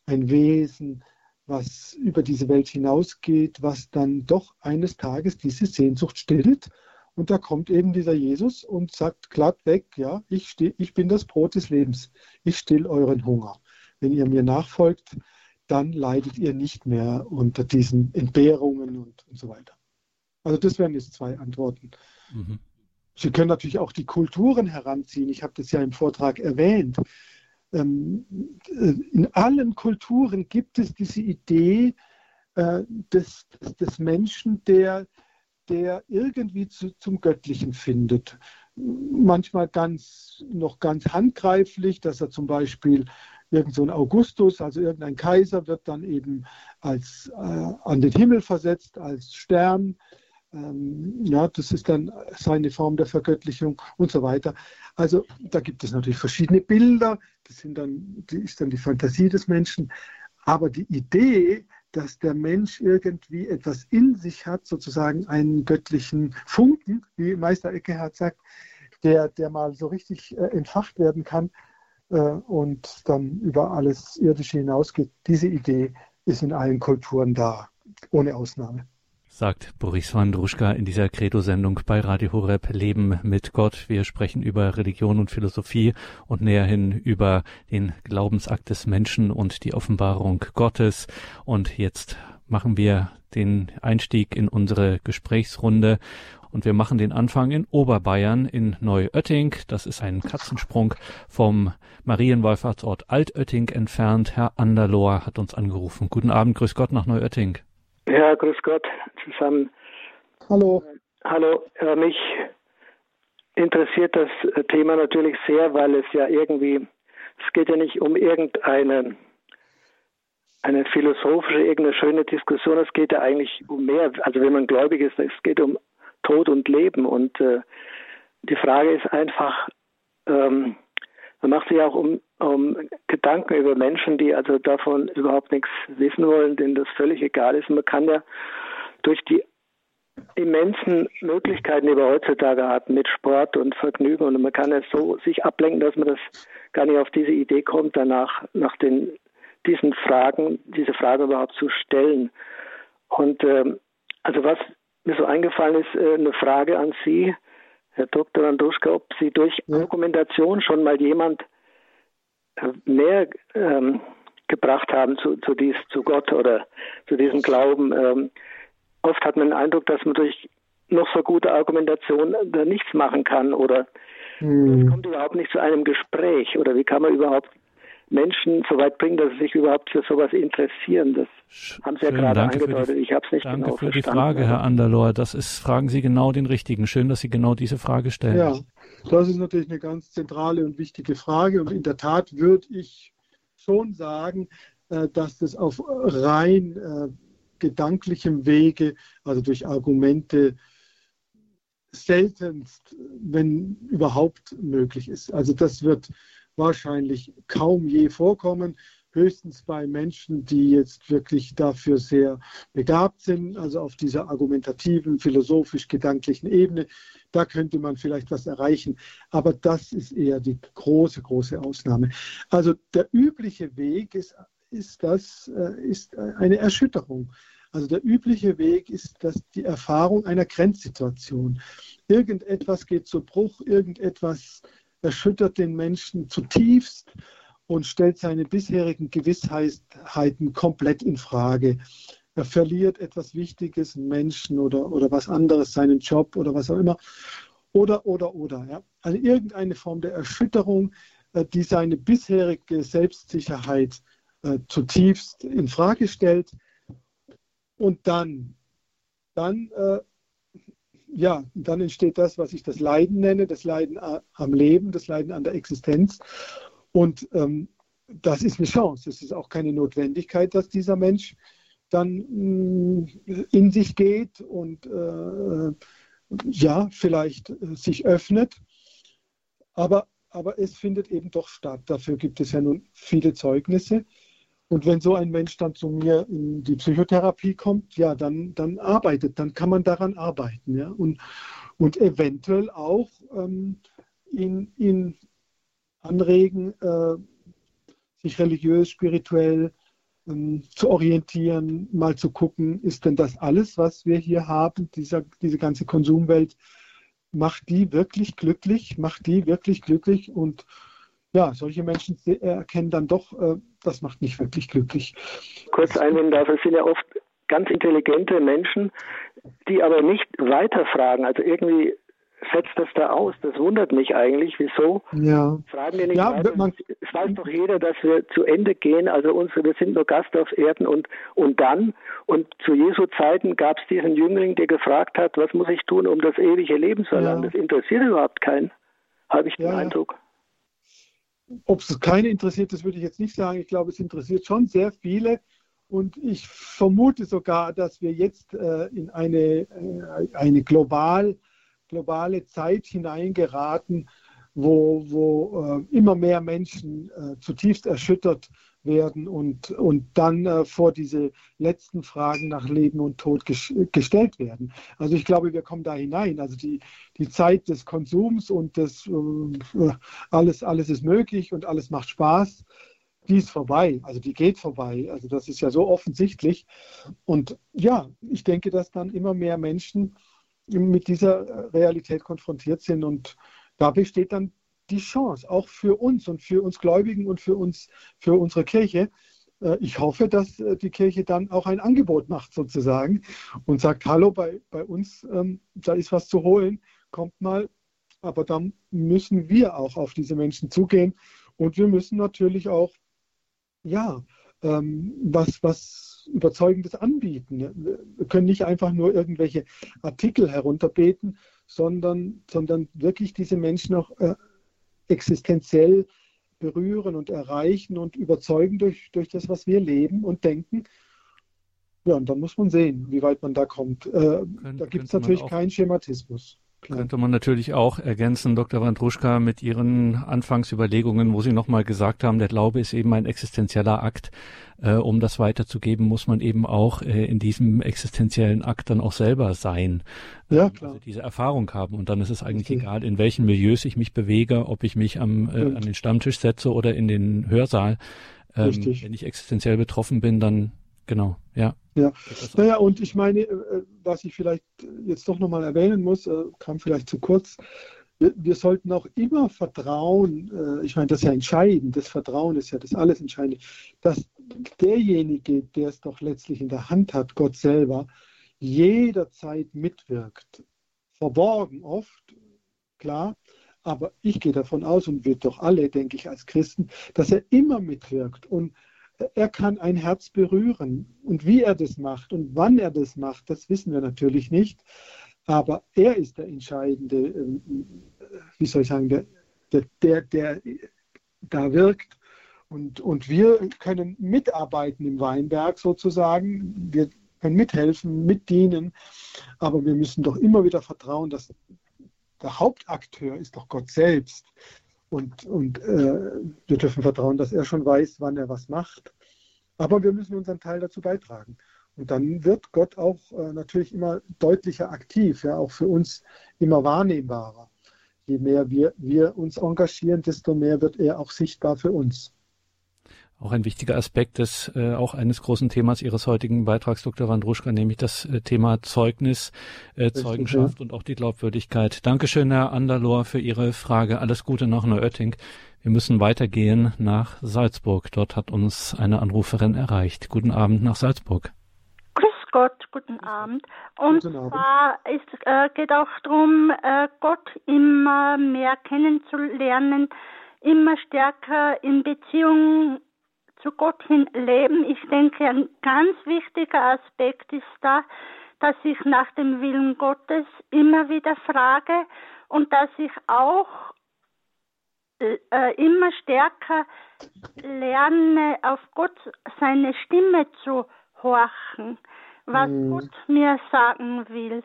ein Wesen, was über diese Welt hinausgeht, was dann doch eines Tages diese Sehnsucht stillt. Und da kommt eben dieser Jesus und sagt glatt weg, ja, ich, steh, ich bin das Brot des Lebens, ich still euren Hunger. Wenn ihr mir nachfolgt, dann leidet ihr nicht mehr unter diesen Entbehrungen und, und so weiter. Also das wären jetzt zwei Antworten. Mhm. Sie können natürlich auch die Kulturen heranziehen. Ich habe das ja im Vortrag erwähnt. Ähm, äh, in allen Kulturen gibt es diese Idee äh, des, des, Menschen, der, der irgendwie zu, zum Göttlichen findet. Manchmal ganz, noch ganz handgreiflich, dass er zum Beispiel irgend so ein Augustus, also irgendein Kaiser, wird dann eben als, äh, an den Himmel versetzt als Stern ja, das ist dann seine Form der Vergöttlichung und so weiter. Also da gibt es natürlich verschiedene Bilder, das sind dann, die ist dann die Fantasie des Menschen. Aber die Idee, dass der Mensch irgendwie etwas in sich hat, sozusagen einen göttlichen Funken, wie Meister Eckehard sagt, der, der mal so richtig äh, entfacht werden kann äh, und dann über alles Irdische hinausgeht. Diese Idee ist in allen Kulturen da, ohne Ausnahme sagt Boris Wandruschka in dieser Credo-Sendung bei Radio Horeb Leben mit Gott. Wir sprechen über Religion und Philosophie und näher hin über den Glaubensakt des Menschen und die Offenbarung Gottes. Und jetzt machen wir den Einstieg in unsere Gesprächsrunde und wir machen den Anfang in Oberbayern in Neuötting. Das ist ein Katzensprung vom Marienwallfahrtsort Altötting entfernt. Herr Anderlohr hat uns angerufen. Guten Abend, grüß Gott nach Neuötting. Ja, grüß Gott zusammen. Hallo. Hallo, äh, mich interessiert das Thema natürlich sehr, weil es ja irgendwie, es geht ja nicht um irgendeine eine philosophische, irgendeine schöne Diskussion, es geht ja eigentlich um mehr. Also wenn man gläubig ist, es geht um Tod und Leben. Und äh, die Frage ist einfach, ähm, man macht sich auch um, um Gedanken über Menschen, die also davon überhaupt nichts wissen wollen, denen das völlig egal ist. man kann ja durch die immensen Möglichkeiten, die wir heutzutage haben mit Sport und Vergnügen und man kann es so sich ablenken, dass man das gar nicht auf diese Idee kommt, danach nach den diesen Fragen, diese Frage überhaupt zu stellen. Und ähm, also was mir so eingefallen ist, äh, eine Frage an Sie, Herr Dr. Andruschka, ob Sie durch ja. Argumentation schon mal jemand näher ähm, gebracht haben zu, zu, dies, zu Gott oder zu diesem Glauben. Ähm, oft hat man den Eindruck, dass man durch noch so gute Argumentation da nichts machen kann oder hm. es kommt überhaupt nicht zu einem Gespräch oder wie kann man überhaupt Menschen so weit bringen, dass sie sich überhaupt für sowas interessieren. Das haben Sie ja gerade angedeutet. Die, ich habe es nicht danke genau für verstanden. die Frage, Herr Anderlohr. Das ist, fragen Sie genau den Richtigen. Schön, dass Sie genau diese Frage stellen. Ja, das ist natürlich eine ganz zentrale und wichtige Frage. Und in der Tat würde ich schon sagen, äh, dass das auf rein äh, gedanklichem Wege, also durch Argumente, seltenst, wenn überhaupt möglich ist. Also das wird wahrscheinlich kaum je vorkommen, höchstens bei Menschen, die jetzt wirklich dafür sehr begabt sind, also auf dieser argumentativen, philosophisch-gedanklichen Ebene. Da könnte man vielleicht was erreichen, aber das ist eher die große, große Ausnahme. Also der übliche Weg ist, ist, das, äh, ist eine Erschütterung. Also der übliche Weg ist das, die Erfahrung einer Grenzsituation. Irgendetwas geht zu Bruch, irgendetwas erschüttert den Menschen zutiefst und stellt seine bisherigen Gewissheiten komplett in Frage. Er verliert etwas Wichtiges, einen Menschen oder, oder was anderes, seinen Job oder was auch immer. Oder, oder, oder. Ja. Also irgendeine Form der Erschütterung, äh, die seine bisherige Selbstsicherheit äh, zutiefst in Frage stellt. Und dann, dann äh, ja, dann entsteht das, was ich das Leiden nenne, das Leiden am Leben, das Leiden an der Existenz. Und ähm, das ist eine Chance. Es ist auch keine Notwendigkeit, dass dieser Mensch dann mh, mm, in sich geht und äh, ja, vielleicht äh, sich öffnet. Aber, aber es findet eben doch statt. Dafür gibt es ja nun viele Zeugnisse. Und wenn so ein Mensch dann zu mir in die Psychotherapie kommt, ja, dann, dann arbeitet, dann kann man daran arbeiten. Ja? Und, und eventuell auch ähm, ihn, ihn anregen, äh, sich religiös, spirituell ähm, zu orientieren, mal zu gucken, ist denn das alles, was wir hier haben, dieser, diese ganze Konsumwelt, macht die wirklich glücklich, macht die wirklich glücklich und ja, solche Menschen erkennen dann doch, äh, das macht nicht wirklich glücklich. Kurz einwenden darf, es sind ja oft ganz intelligente Menschen, die aber nicht weiterfragen. Also irgendwie setzt das da aus. Das wundert mich eigentlich. Wieso? Ja. Fragen wir nicht ja, weiter? Man, es weiß doch jeder, dass wir zu Ende gehen. Also unsere, wir sind nur Gast auf Erden und, und dann. Und zu Jesu Zeiten gab es diesen Jüngling, der gefragt hat, was muss ich tun, um das ewige Leben zu erlangen? Ja. Das interessiert überhaupt keinen, habe ich den ja, Eindruck. Ob es keine interessiert, das würde ich jetzt nicht sagen. Ich glaube, es interessiert schon sehr viele. Und ich vermute sogar, dass wir jetzt äh, in eine, äh, eine global, globale Zeit hineingeraten, wo, wo äh, immer mehr Menschen äh, zutiefst erschüttert werden und, und dann äh, vor diese letzten Fragen nach Leben und Tod ges gestellt werden. Also ich glaube, wir kommen da hinein. Also die, die Zeit des Konsums und des äh, alles, alles ist möglich und alles macht Spaß, die ist vorbei. Also die geht vorbei. Also das ist ja so offensichtlich. Und ja, ich denke, dass dann immer mehr Menschen mit dieser Realität konfrontiert sind und da besteht dann die Chance, auch für uns und für uns Gläubigen und für uns, für unsere Kirche. Äh, ich hoffe, dass äh, die Kirche dann auch ein Angebot macht sozusagen und sagt, hallo, bei, bei uns, ähm, da ist was zu holen, kommt mal. Aber dann müssen wir auch auf diese Menschen zugehen und wir müssen natürlich auch, ja, ähm, was, was Überzeugendes anbieten. Wir können nicht einfach nur irgendwelche Artikel herunterbeten, sondern, sondern wirklich diese Menschen auch äh, existenziell berühren und erreichen und überzeugen durch, durch das, was wir leben und denken. Ja, und dann muss man sehen, wie weit man da kommt. Äh, Kön da gibt es natürlich keinen Schematismus. Könnte man natürlich auch ergänzen, Dr. Wandruschka, mit Ihren Anfangsüberlegungen, wo Sie nochmal gesagt haben, der Glaube ist eben ein existenzieller Akt. Äh, um das weiterzugeben, muss man eben auch äh, in diesem existenziellen Akt dann auch selber sein. Ja, ähm, klar. Also diese Erfahrung haben. Und dann ist es eigentlich okay. egal, in welchen Milieus ich mich bewege, ob ich mich am, äh, an den Stammtisch setze oder in den Hörsaal. Ähm, wenn ich existenziell betroffen bin, dann genau, ja. Ja, naja, und ich meine, äh, was ich vielleicht jetzt doch nochmal erwähnen muss, äh, kam vielleicht zu kurz. Wir, wir, sollten auch immer vertrauen, äh, ich meine, das ist ja entscheidend, das Vertrauen ist ja das alles Entscheidende, dass derjenige, der es doch letztlich in der Hand hat, Gott selber, jederzeit mitwirkt. Verborgen oft, klar, aber ich gehe davon aus und wir doch alle, denke ich, als Christen, dass er immer mitwirkt und er kann ein Herz berühren. Und wie er das macht und wann er das macht, das wissen wir natürlich nicht. Aber er ist der entscheidende, ähm, wie soll ich sagen, der, der, der, der da wirkt. Und, und wir können mitarbeiten im Weinberg sozusagen. Wir können mithelfen, mitdienen. Aber wir müssen doch immer wieder vertrauen, dass der Hauptakteur ist doch Gott selbst. Und, und äh, wir dürfen vertrauen, dass er schon weiß, wann er was macht. Aber wir müssen unseren Teil dazu beitragen. Und dann wird Gott auch äh, natürlich immer deutlicher aktiv, ja, auch für uns immer wahrnehmbarer. Je mehr wir, wir uns engagieren, desto mehr wird er auch sichtbar für uns. Auch ein wichtiger Aspekt des äh, auch eines großen Themas Ihres heutigen Beitrags, Dr. Wandruschka, nämlich das äh, Thema Zeugnis, äh, Zeugenschaft und auch die Glaubwürdigkeit. Dankeschön, Herr Andalor, für Ihre Frage. Alles Gute nach Neuötting. Wir müssen weitergehen nach Salzburg. Dort hat uns eine Anruferin erreicht. Guten Abend nach Salzburg. Grüß Gott, guten Abend. Und guten Abend. zwar es äh, geht auch darum, äh, Gott immer mehr kennenzulernen, immer stärker in Beziehung zu Gott hin leben. Ich denke, ein ganz wichtiger Aspekt ist da, dass ich nach dem Willen Gottes immer wieder frage und dass ich auch äh, immer stärker lerne, auf Gott seine Stimme zu horchen, was mhm. Gott mir sagen will.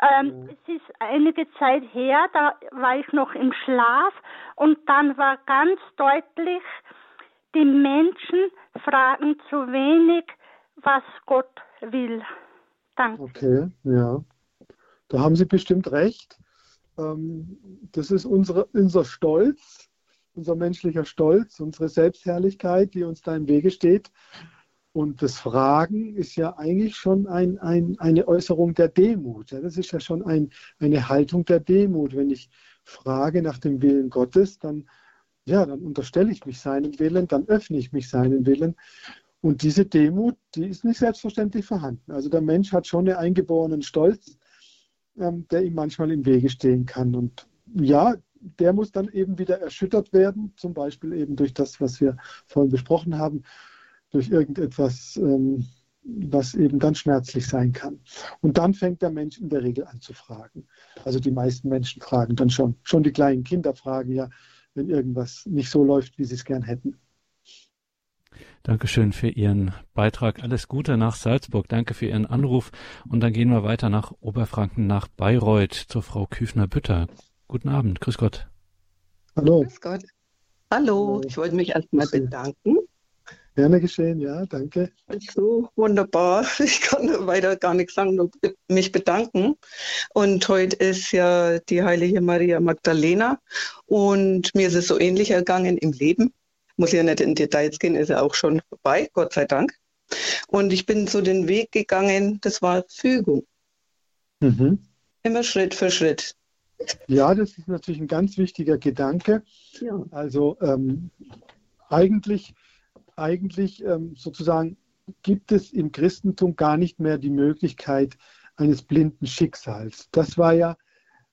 Ähm, mhm. Es ist einige Zeit her, da war ich noch im Schlaf und dann war ganz deutlich, die Menschen fragen zu wenig, was Gott will. Danke. Okay, ja. Da haben Sie bestimmt recht. Ähm, das ist unsere, unser Stolz, unser menschlicher Stolz, unsere Selbstherrlichkeit, die uns da im Wege steht. Und das Fragen ist ja eigentlich schon ein, ein, eine Äußerung der Demut. Ja, das ist ja schon ein, eine Haltung der Demut. Wenn ich frage nach dem Willen Gottes, dann, ja, dann unterstelle ich mich seinem Willen, dann öffne ich mich seinem Willen. Und diese Demut, die ist nicht selbstverständlich vorhanden. Also der Mensch hat schon einen eingeborenen Stolz, ähm, der ihm manchmal im Wege stehen kann. Und ja, der muss dann eben wieder erschüttert werden, zum Beispiel eben durch das, was wir vorhin besprochen haben, durch irgendetwas, ähm, was eben dann schmerzlich sein kann. Und dann fängt der Mensch in der Regel an zu fragen. Also die meisten Menschen fragen dann schon. Schon die kleinen Kinder fragen ja, wenn irgendwas nicht so läuft, wie sie es gern hätten. Dankeschön für Ihren Beitrag. Alles Gute nach Salzburg. Danke für Ihren Anruf. Und dann gehen wir weiter nach Oberfranken, nach Bayreuth zur Frau Küfner-Bütter. Guten Abend. Grüß Gott. Hallo. Grüß Gott. Hallo. Ich wollte mich erstmal bedanken Gerne geschehen, ja, danke. So wunderbar. Ich kann weiter gar nichts sagen, nur mich bedanken. Und heute ist ja die heilige Maria Magdalena und mir ist es so ähnlich ergangen im Leben. Muss ja nicht in Details gehen, ist ja auch schon vorbei, Gott sei Dank. Und ich bin so den Weg gegangen, das war Fügung. Mhm. Immer Schritt für Schritt. Ja, das ist natürlich ein ganz wichtiger Gedanke. Ja. Also ähm, eigentlich eigentlich ähm, sozusagen gibt es im Christentum gar nicht mehr die Möglichkeit eines blinden Schicksals. Das war ja,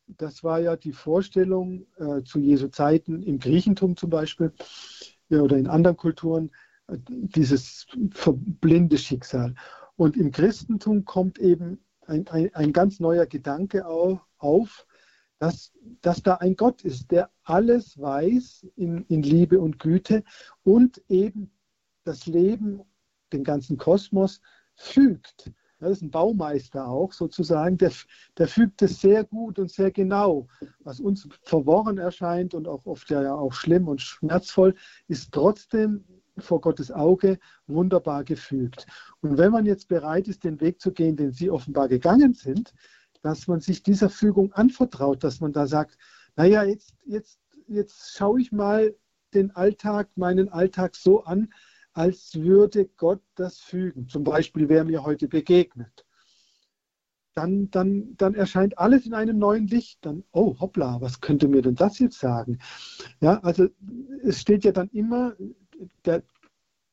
das war ja die Vorstellung äh, zu Jesu Zeiten im Griechentum zum Beispiel ja, oder in anderen Kulturen, äh, dieses blinde Schicksal. Und im Christentum kommt eben ein, ein, ein ganz neuer Gedanke auf, auf dass, dass da ein Gott ist, der alles weiß in, in Liebe und Güte und eben das Leben, den ganzen Kosmos fügt. Das ist ein Baumeister auch sozusagen, der, der fügt es sehr gut und sehr genau. Was uns verworren erscheint und auch oft ja auch schlimm und schmerzvoll, ist trotzdem vor Gottes Auge wunderbar gefügt. Und wenn man jetzt bereit ist, den Weg zu gehen, den Sie offenbar gegangen sind, dass man sich dieser Fügung anvertraut, dass man da sagt, naja, jetzt, jetzt, jetzt schaue ich mal den Alltag, meinen Alltag so an, als würde Gott das fügen. Zum Beispiel, wer mir heute begegnet. Dann, dann, dann erscheint alles in einem neuen Licht. Dann, oh, hoppla, was könnte mir denn das jetzt sagen? Ja, also es steht ja dann immer der,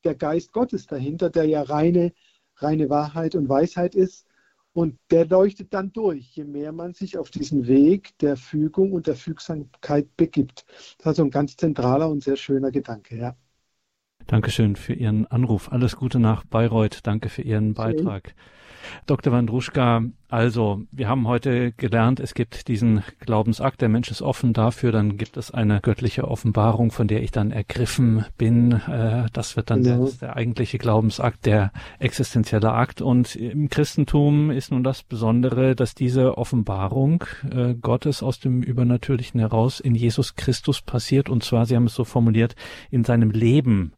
der Geist Gottes dahinter, der ja reine, reine Wahrheit und Weisheit ist. Und der leuchtet dann durch, je mehr man sich auf diesen Weg der Fügung und der Fügsamkeit begibt. Das ist also ein ganz zentraler und sehr schöner Gedanke, ja. Dankeschön für Ihren Anruf. Alles Gute nach Bayreuth. Danke für Ihren Beitrag. Dr. Wandruschka, also wir haben heute gelernt, es gibt diesen Glaubensakt, der Mensch ist offen dafür, dann gibt es eine göttliche Offenbarung, von der ich dann ergriffen bin. Äh, das wird dann ja. der, der, eigentliche Glaubensakt, der existenzielle Akt. Und im Christentum ist nun das Besondere, dass diese Offenbarung äh, Gottes aus dem Übernatürlichen heraus in Jesus Christus passiert. Und zwar, Sie haben es so formuliert, in seinem Leben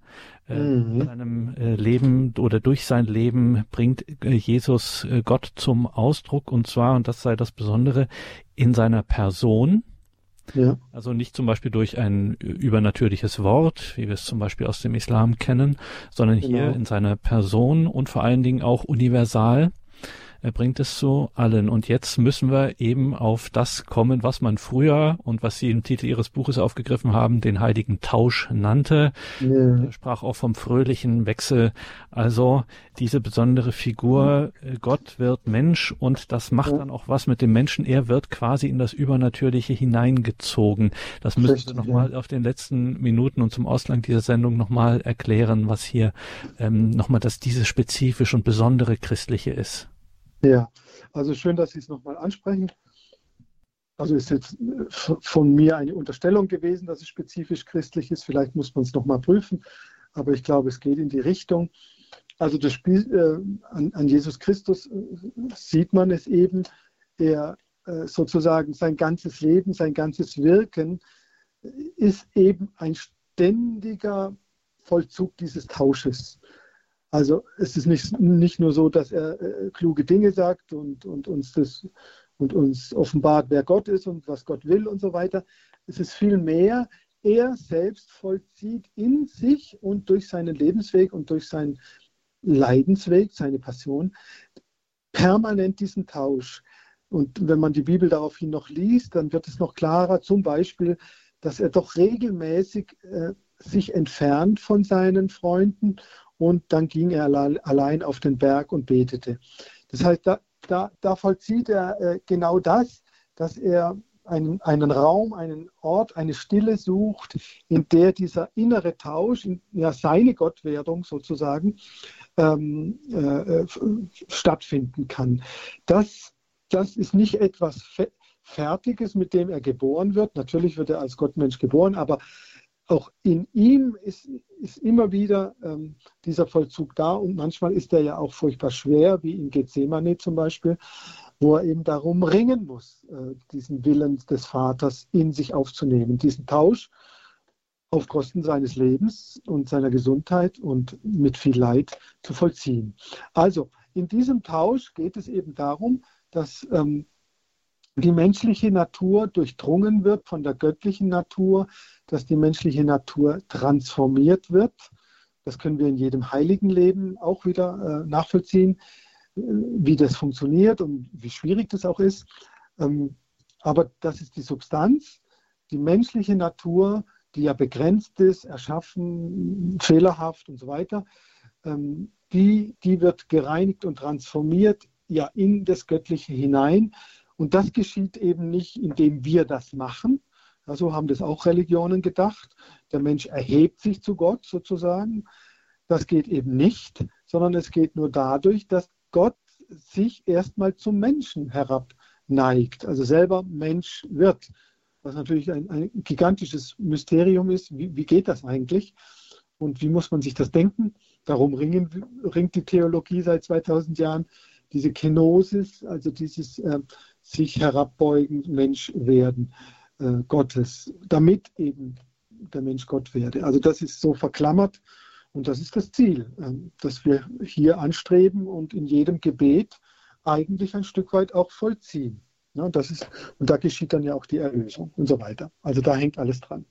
äh, mhm. seinem äh, Leben oder durch sein Leben bringt äh, Jesus Gott zum Ausdruck und zwar, und das sei das Besondere, in seiner Person. Ja. Also nicht zum Beispiel durch ein übernatürliches Wort, wie wir es zum Beispiel aus dem Islam kennen, sondern genau. hier in seiner Person und vor allen Dingen auch universal er bringt es zu allen. Und jetzt müssen wir eben auf das kommen, was man früher und was Sie im Titel Ihres Buches aufgegriffen haben, den heiligen Tausch nannte. Ja. Er sprach auch vom fröhlichen Wechsel. Also diese besondere Figur, äh, Gott wird Mensch und das macht ja. dann auch was mit dem Menschen. Er wird quasi in das Übernatürliche hineingezogen. Das müssen Richtig, Sie nochmal ja. auf den letzten Minuten und zum Ausgang dieser Sendung nochmal erklären, was hier ähm, nochmal das dieses spezifisch und besondere Christliche ist. Ja, also schön, dass Sie es nochmal ansprechen. Also ist jetzt äh, von mir eine Unterstellung gewesen, dass es spezifisch christlich ist. Vielleicht muss man es nochmal prüfen, aber ich glaube, es geht in die Richtung. Also das Spiel äh, an, an, Jesus Christus äh, sieht man es eben, er äh, sozusagen sein ganzes Leben, sein ganzes Wirken äh, ist eben ein ständiger Vollzug dieses Tausches. Also es ist nicht, nicht nur so, dass er äh, kluge Dinge sagt und, und, uns das, und uns offenbart, wer Gott ist und was Gott will und so weiter. Es ist viel mehr, er selbst vollzieht in sich und durch seinen Lebensweg und durch seinen Leidensweg, seine Passion, permanent diesen Tausch. Und wenn man die Bibel daraufhin noch liest, dann wird es noch klarer, zum Beispiel, dass er doch regelmäßig äh, sich entfernt von seinen Freunden und dann ging er allein auf den Berg und betete. Das heißt, da, da, da vollzieht er äh, genau das, dass er einen, einen Raum, einen Ort, eine Stille sucht, in der dieser innere Tausch, ja seine Gottwerdung sozusagen, ähm, äh, äh stattfinden kann. Das, das ist nicht etwas Fertiges, mit dem er geboren wird. Natürlich wird er als Gottmensch geboren, aber auch in ihm ist, ist immer wieder ähm, dieser Vollzug da und manchmal ist er ja auch furchtbar schwer, wie in Gethsemane zum Beispiel, wo er eben darum ringen muss, äh, diesen Willen des Vaters in sich aufzunehmen, diesen Tausch auf Kosten seines Lebens und seiner Gesundheit und mit viel Leid zu vollziehen. Also in diesem Tausch geht es eben darum, dass ähm, die menschliche Natur durchdrungen wird von der göttlichen Natur, dass die menschliche Natur transformiert wird. Das können wir in jedem heiligen Leben auch wieder äh, nachvollziehen, äh, wie das funktioniert und wie schwierig das auch ist. Ähm, aber das ist die Substanz. Die menschliche Natur, die ja begrenzt ist, erschaffen, fehlerhaft und so weiter, ähm, die, die wird gereinigt und transformiert ja in das Göttliche hinein. Und das geschieht eben nicht, indem wir das machen. Ja, so haben das auch Religionen gedacht. Der Mensch erhebt sich zu Gott sozusagen. Das geht eben nicht, sondern es geht nur dadurch, dass Gott sich erstmal zum Menschen herabneigt, also selber Mensch wird. Was natürlich ein, ein gigantisches Mysterium ist. Wie, wie geht das eigentlich? Und wie muss man sich das denken? Darum ringen, ringt die Theologie seit 2000 Jahren. Diese Kenosis, also dieses äh, sich herabbeugen, Mensch werden äh, Gottes, damit eben der Mensch Gott werde. Also das ist so verklammert und das ist das Ziel, äh, das wir hier anstreben und in jedem Gebet eigentlich ein Stück weit auch vollziehen. Ja, das ist, und da geschieht dann ja auch die Erlösung und so weiter. Also da hängt alles dran.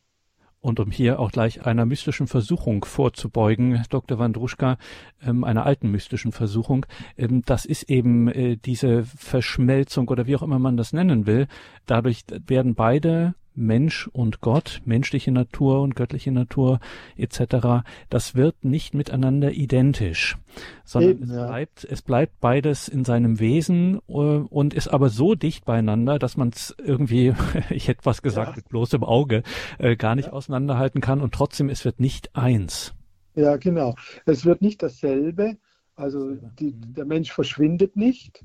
Und um hier auch gleich einer mystischen Versuchung vorzubeugen, Dr. Wandruschka, ähm, einer alten mystischen Versuchung, ähm, das ist eben äh, diese Verschmelzung oder wie auch immer man das nennen will. Dadurch werden beide Mensch und Gott, menschliche Natur und göttliche Natur etc., das wird nicht miteinander identisch, sondern Eben, es, ja. bleibt, es bleibt beides in seinem Wesen äh, und ist aber so dicht beieinander, dass man es irgendwie, ich hätte was gesagt, ja. mit bloßem Auge äh, gar nicht ja. auseinanderhalten kann und trotzdem, es wird nicht eins. Ja, genau. Es wird nicht dasselbe. Also die, mhm. der Mensch verschwindet nicht.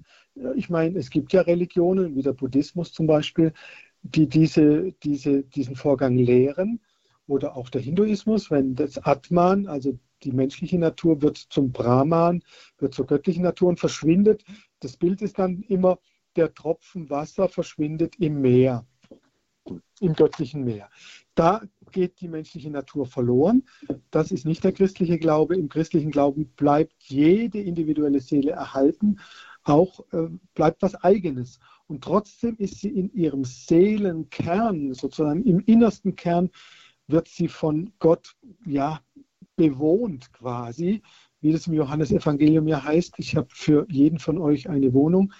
Ich meine, es gibt ja Religionen, wie der Buddhismus zum Beispiel, die diese, diese, diesen Vorgang lehren oder auch der Hinduismus, wenn das Atman, also die menschliche Natur, wird zum Brahman, wird zur göttlichen Natur und verschwindet. Das Bild ist dann immer, der Tropfen Wasser verschwindet im Meer, im göttlichen Meer. Da geht die menschliche Natur verloren. Das ist nicht der christliche Glaube. Im christlichen Glauben bleibt jede individuelle Seele erhalten, auch äh, bleibt was Eigenes. Und trotzdem ist sie in ihrem Seelenkern, sozusagen im innersten Kern, wird sie von Gott ja bewohnt quasi, wie das im Johannesevangelium ja heißt. Ich habe für jeden von euch eine Wohnung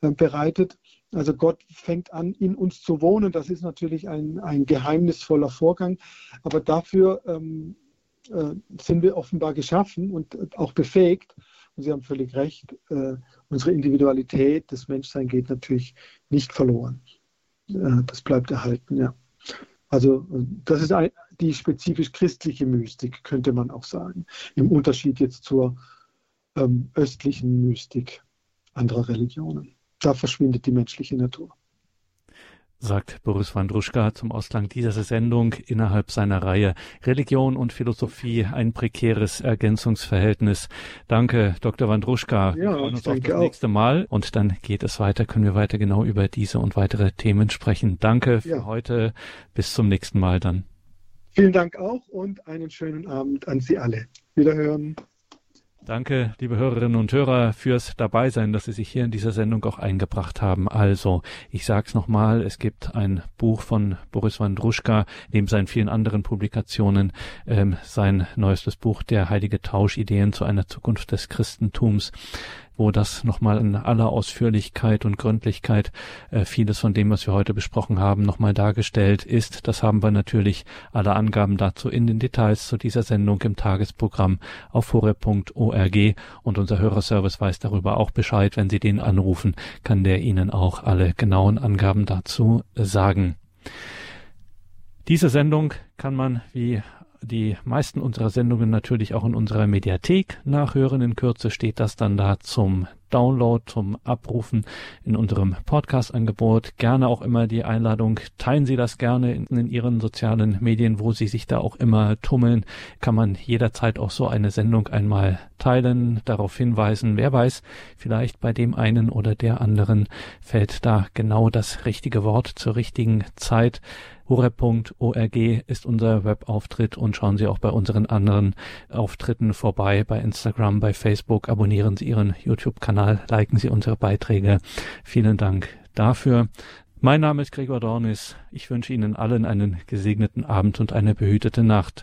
äh, bereitet. Also Gott fängt an, in uns zu wohnen. Das ist natürlich ein, ein geheimnisvoller Vorgang. Aber dafür ähm, äh, sind wir offenbar geschaffen und auch befähigt. Und Sie haben völlig recht, äh, unsere Individualität, das Menschsein geht natürlich nicht verloren. Äh, das bleibt erhalten, ja. Also das ist ein, die spezifisch christliche Mystik, könnte man auch sagen, im Unterschied jetzt zur ähm, östlichen Mystik anderer Religionen. Da verschwindet die menschliche Natur sagt Boris Wandruschka zum Ausklang dieser Sendung innerhalb seiner Reihe Religion und Philosophie, ein prekäres Ergänzungsverhältnis. Danke, Dr. Wandruschka. Ja, Wir freuen uns auf das auch. nächste Mal und dann geht es weiter, können wir weiter genau über diese und weitere Themen sprechen. Danke für ja. heute. Bis zum nächsten Mal dann. Vielen Dank auch und einen schönen Abend an Sie alle. Wiederhören. Danke, liebe Hörerinnen und Hörer, fürs Dabeisein, dass Sie sich hier in dieser Sendung auch eingebracht haben. Also, ich sag's nochmal, es gibt ein Buch von Boris Wandruschka, neben seinen vielen anderen Publikationen, ähm, sein neuestes Buch, Der heilige Tausch, Ideen zu einer Zukunft des Christentums wo das nochmal in aller Ausführlichkeit und Gründlichkeit äh, vieles von dem, was wir heute besprochen haben, nochmal dargestellt ist. Das haben wir natürlich alle Angaben dazu in den Details zu dieser Sendung im Tagesprogramm auf horeb.org und unser Hörerservice weiß darüber auch Bescheid. Wenn Sie den anrufen, kann der Ihnen auch alle genauen Angaben dazu sagen. Diese Sendung kann man wie die meisten unserer Sendungen natürlich auch in unserer Mediathek nachhören. In Kürze steht das dann da zum Download, zum Abrufen in unserem Podcast-Angebot. Gerne auch immer die Einladung, teilen Sie das gerne in, in, Ihren sozialen Medien, wo Sie sich da auch immer tummeln. Kann man jederzeit auch so eine Sendung einmal teilen, darauf hinweisen. Wer weiß, vielleicht bei dem einen oder der anderen fällt da genau das richtige Wort zur richtigen Zeit horeb.org ist unser Webauftritt und schauen Sie auch bei unseren anderen Auftritten vorbei, bei Instagram, bei Facebook. Abonnieren Sie Ihren YouTube-Kanal, liken Sie unsere Beiträge. Vielen Dank dafür. Mein Name ist Gregor Dornis. Ich wünsche Ihnen allen einen gesegneten Abend und eine behütete Nacht.